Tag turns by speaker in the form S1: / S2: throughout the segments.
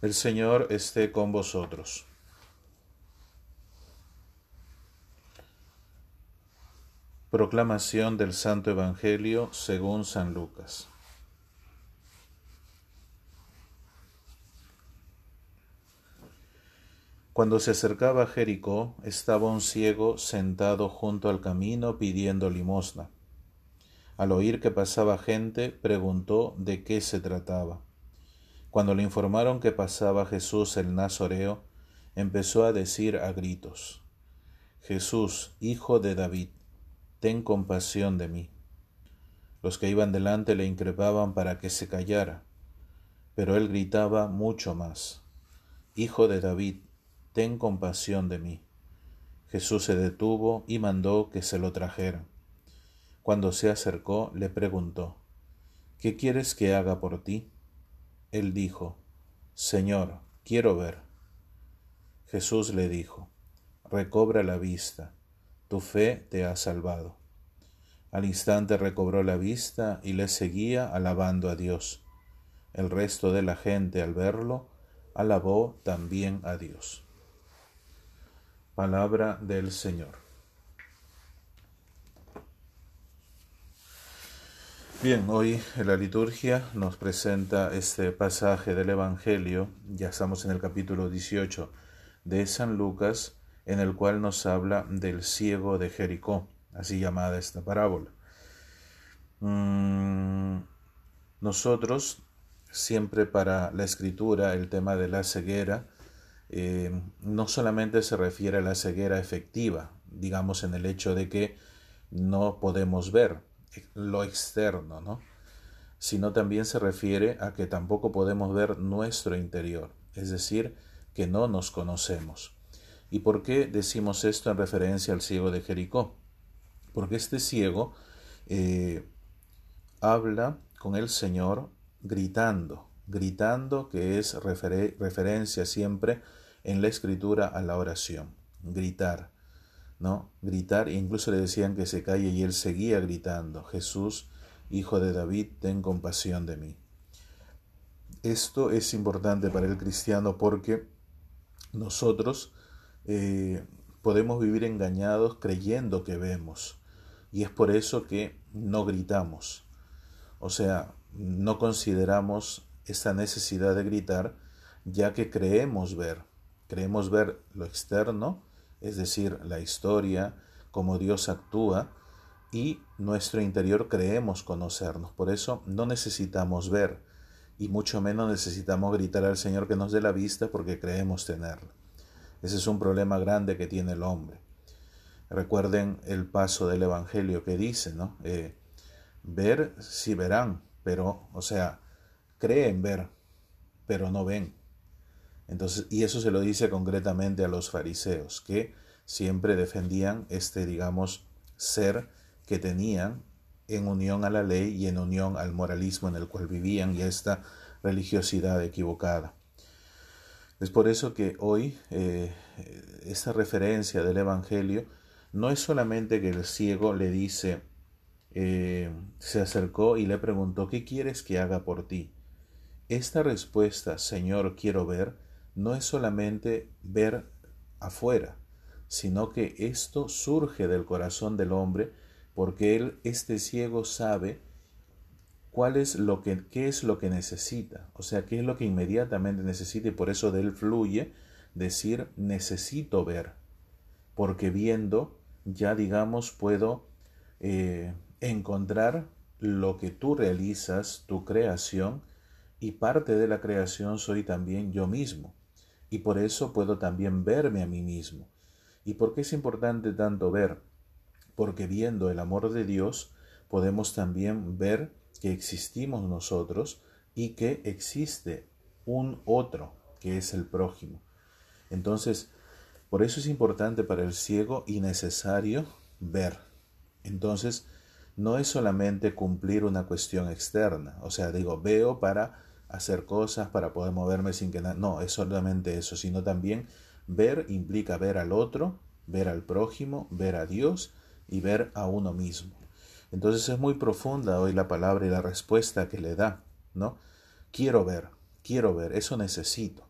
S1: El Señor esté con vosotros. Proclamación del Santo Evangelio según San Lucas. Cuando se acercaba a Jericó, estaba un ciego sentado junto al camino pidiendo limosna. Al oír que pasaba gente, preguntó de qué se trataba. Cuando le informaron que pasaba Jesús el Nazoreo, empezó a decir a gritos, Jesús, hijo de David, ten compasión de mí. Los que iban delante le increpaban para que se callara, pero él gritaba mucho más, Hijo de David, ten compasión de mí. Jesús se detuvo y mandó que se lo trajeran. Cuando se acercó, le preguntó, ¿Qué quieres que haga por ti? Él dijo, Señor, quiero ver. Jesús le dijo, Recobra la vista, tu fe te ha salvado. Al instante recobró la vista y le seguía alabando a Dios. El resto de la gente al verlo alabó también a Dios. Palabra del Señor. Bien, hoy la liturgia nos presenta este pasaje del Evangelio, ya estamos en el capítulo 18 de San Lucas, en el cual nos habla del ciego de Jericó, así llamada esta parábola. Mm, nosotros, siempre para la escritura, el tema de la ceguera, eh, no solamente se refiere a la ceguera efectiva, digamos en el hecho de que no podemos ver, lo externo, ¿no? Sino también se refiere a que tampoco podemos ver nuestro interior, es decir, que no nos conocemos. ¿Y por qué decimos esto en referencia al ciego de Jericó? Porque este ciego eh, habla con el Señor gritando, gritando que es referencia siempre en la escritura a la oración, gritar. ¿No? Gritar, e incluso le decían que se calle y él seguía gritando, Jesús, Hijo de David, ten compasión de mí. Esto es importante para el cristiano porque nosotros eh, podemos vivir engañados creyendo que vemos y es por eso que no gritamos. O sea, no consideramos esta necesidad de gritar ya que creemos ver, creemos ver lo externo, es decir, la historia, cómo Dios actúa, y nuestro interior creemos conocernos. Por eso no necesitamos ver, y mucho menos necesitamos gritar al Señor que nos dé la vista porque creemos tenerla. Ese es un problema grande que tiene el hombre. Recuerden el paso del Evangelio que dice, ¿no? Eh, ver si verán, pero, o sea, creen ver, pero no ven. Entonces, y eso se lo dice concretamente a los fariseos, que siempre defendían este, digamos, ser que tenían en unión a la ley y en unión al moralismo en el cual vivían y a esta religiosidad equivocada. Es por eso que hoy eh, esta referencia del Evangelio no es solamente que el ciego le dice, eh, se acercó y le preguntó, ¿qué quieres que haga por ti? Esta respuesta, Señor, quiero ver, no es solamente ver afuera, sino que esto surge del corazón del hombre porque él, este ciego, sabe cuál es lo que, qué es lo que necesita, o sea, qué es lo que inmediatamente necesita y por eso de él fluye decir necesito ver, porque viendo ya digamos puedo eh, encontrar lo que tú realizas, tu creación, y parte de la creación soy también yo mismo y por eso puedo también verme a mí mismo. ¿Y por qué es importante tanto ver? Porque viendo el amor de Dios podemos también ver que existimos nosotros y que existe un otro que es el prójimo. Entonces, por eso es importante para el ciego y necesario ver. Entonces, no es solamente cumplir una cuestión externa, o sea, digo, veo para hacer cosas para poder moverme sin que nada. No, es solamente eso, sino también ver implica ver al otro, ver al prójimo, ver a Dios y ver a uno mismo. Entonces es muy profunda hoy la palabra y la respuesta que le da, ¿no? Quiero ver, quiero ver, eso necesito.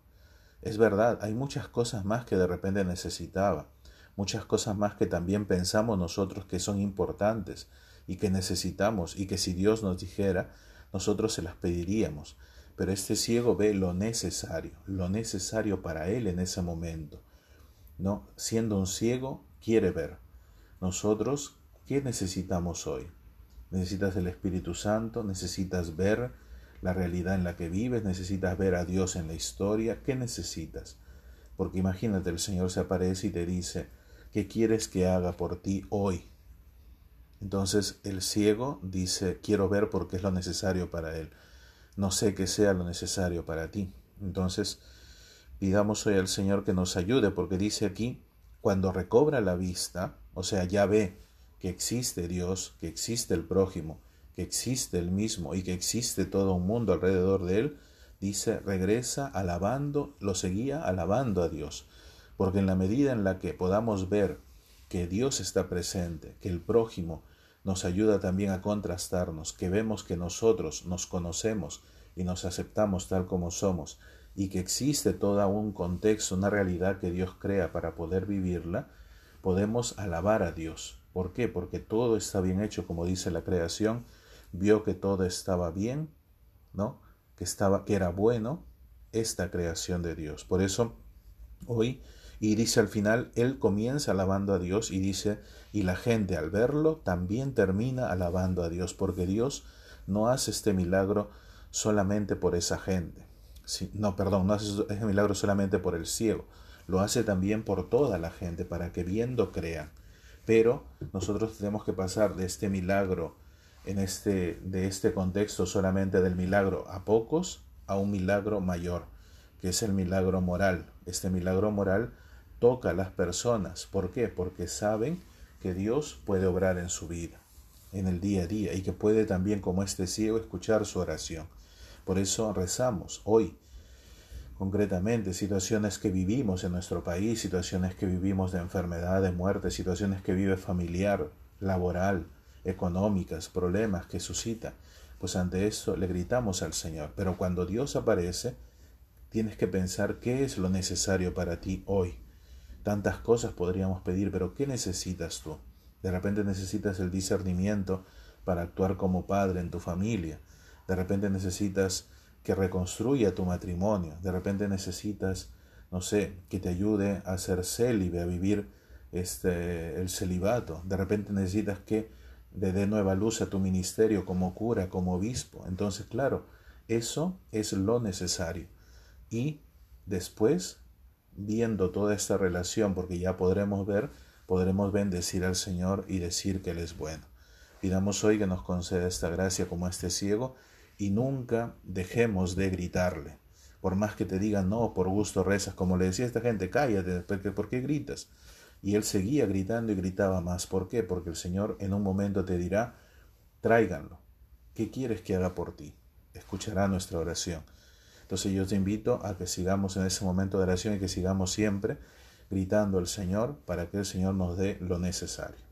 S1: Es verdad, hay muchas cosas más que de repente necesitaba, muchas cosas más que también pensamos nosotros que son importantes y que necesitamos y que si Dios nos dijera, nosotros se las pediríamos. Pero este ciego ve lo necesario, lo necesario para él en ese momento. ¿No? Siendo un ciego, quiere ver. Nosotros, ¿qué necesitamos hoy? Necesitas el Espíritu Santo, necesitas ver la realidad en la que vives, necesitas ver a Dios en la historia, ¿qué necesitas? Porque imagínate, el Señor se aparece y te dice, ¿qué quieres que haga por ti hoy? Entonces el ciego dice, quiero ver porque es lo necesario para él. No sé qué sea lo necesario para ti. Entonces, pidamos hoy al Señor que nos ayude, porque dice aquí, cuando recobra la vista, o sea, ya ve que existe Dios, que existe el prójimo, que existe el mismo y que existe todo un mundo alrededor de él, dice, regresa alabando, lo seguía alabando a Dios. Porque en la medida en la que podamos ver que Dios está presente, que el prójimo nos ayuda también a contrastarnos, que vemos que nosotros nos conocemos y nos aceptamos tal como somos, y que existe todo un contexto, una realidad que Dios crea para poder vivirla, podemos alabar a Dios. ¿Por qué? Porque todo está bien hecho, como dice la creación, vio que todo estaba bien, ¿no? Que estaba que era bueno esta creación de Dios. Por eso hoy y dice al final, él comienza alabando a Dios y dice, y la gente al verlo también termina alabando a Dios, porque Dios no hace este milagro solamente por esa gente. no, perdón, no hace ese milagro solamente por el ciego, lo hace también por toda la gente, para que viendo crean. Pero nosotros tenemos que pasar de este milagro, en este, de este contexto solamente del milagro a pocos, a un milagro mayor, que es el milagro moral. Este milagro moral toca a las personas. ¿Por qué? Porque saben que Dios puede obrar en su vida, en el día a día, y que puede también, como este ciego, escuchar su oración. Por eso rezamos hoy, concretamente, situaciones que vivimos en nuestro país, situaciones que vivimos de enfermedad, de muerte, situaciones que vive familiar, laboral, económicas, problemas que suscita. Pues ante eso le gritamos al Señor. Pero cuando Dios aparece, tienes que pensar qué es lo necesario para ti hoy Tantas cosas podríamos pedir, pero ¿qué necesitas tú? De repente necesitas el discernimiento para actuar como padre en tu familia. De repente necesitas que reconstruya tu matrimonio. De repente necesitas, no sé, que te ayude a ser célibe, a vivir este, el celibato. De repente necesitas que le dé nueva luz a tu ministerio como cura, como obispo. Entonces, claro, eso es lo necesario. Y después viendo toda esta relación, porque ya podremos ver, podremos bendecir al Señor y decir que Él es bueno. Pidamos hoy que nos conceda esta gracia como este ciego y nunca dejemos de gritarle. Por más que te digan no, por gusto rezas, como le decía esta gente, cállate, porque ¿por qué gritas? Y él seguía gritando y gritaba más. ¿Por qué? Porque el Señor en un momento te dirá, tráiganlo. ¿Qué quieres que haga por ti? Escuchará nuestra oración. Entonces yo te invito a que sigamos en ese momento de oración y que sigamos siempre gritando al Señor para que el Señor nos dé lo necesario.